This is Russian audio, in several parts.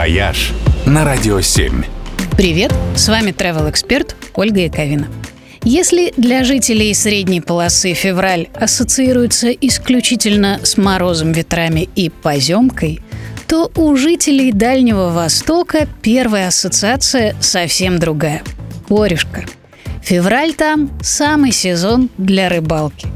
«Вояж» на Радио 7. Привет, с вами travel эксперт Ольга Яковина. Если для жителей средней полосы февраль ассоциируется исключительно с морозом, ветрами и поземкой, то у жителей Дальнего Востока первая ассоциация совсем другая – корюшка. Февраль там – самый сезон для рыбалки.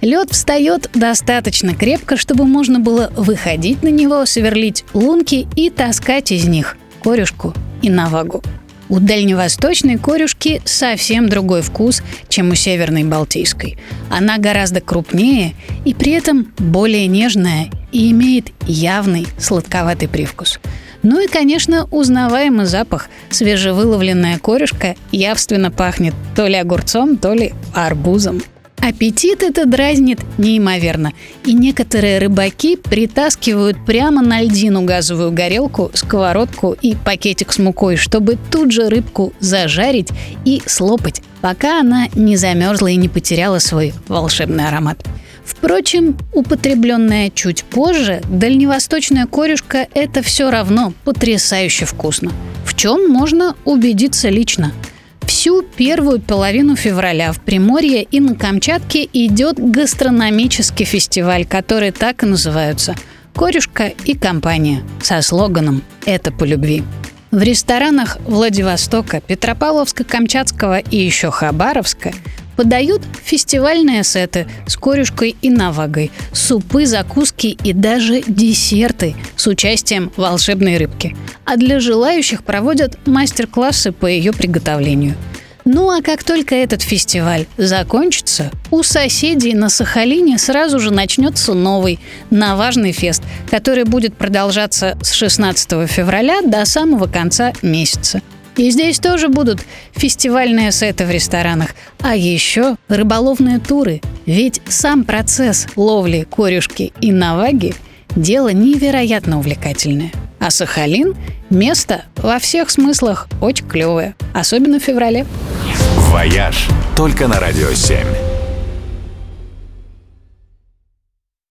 Лед встает достаточно крепко, чтобы можно было выходить на него, сверлить лунки и таскать из них корюшку и навагу. У дальневосточной корюшки совсем другой вкус, чем у северной балтийской. Она гораздо крупнее и при этом более нежная и имеет явный сладковатый привкус. Ну и, конечно, узнаваемый запах. Свежевыловленная корюшка явственно пахнет то ли огурцом, то ли арбузом. Аппетит это дразнит неимоверно, и некоторые рыбаки притаскивают прямо на льдину газовую горелку, сковородку и пакетик с мукой, чтобы тут же рыбку зажарить и слопать, пока она не замерзла и не потеряла свой волшебный аромат. Впрочем, употребленная чуть позже, дальневосточная корюшка – это все равно потрясающе вкусно. В чем можно убедиться лично – Всю первую половину февраля в Приморье и на Камчатке идет гастрономический фестиваль, который так и называется «Корюшка и компания» со слоганом «Это по любви». В ресторанах Владивостока, Петропавловска-Камчатского и еще Хабаровска подают фестивальные сеты с корюшкой и навагой, супы, закуски и даже десерты с участием волшебной рыбки. А для желающих проводят мастер-классы по ее приготовлению. Ну а как только этот фестиваль закончится, у соседей на Сахалине сразу же начнется новый, наважный фест, который будет продолжаться с 16 февраля до самого конца месяца. И здесь тоже будут фестивальные сеты в ресторанах, а еще рыболовные туры. Ведь сам процесс ловли корюшки и наваги – дело невероятно увлекательное. А Сахалин – место во всех смыслах очень клевое, особенно в феврале. «Вояж» только на «Радио 7».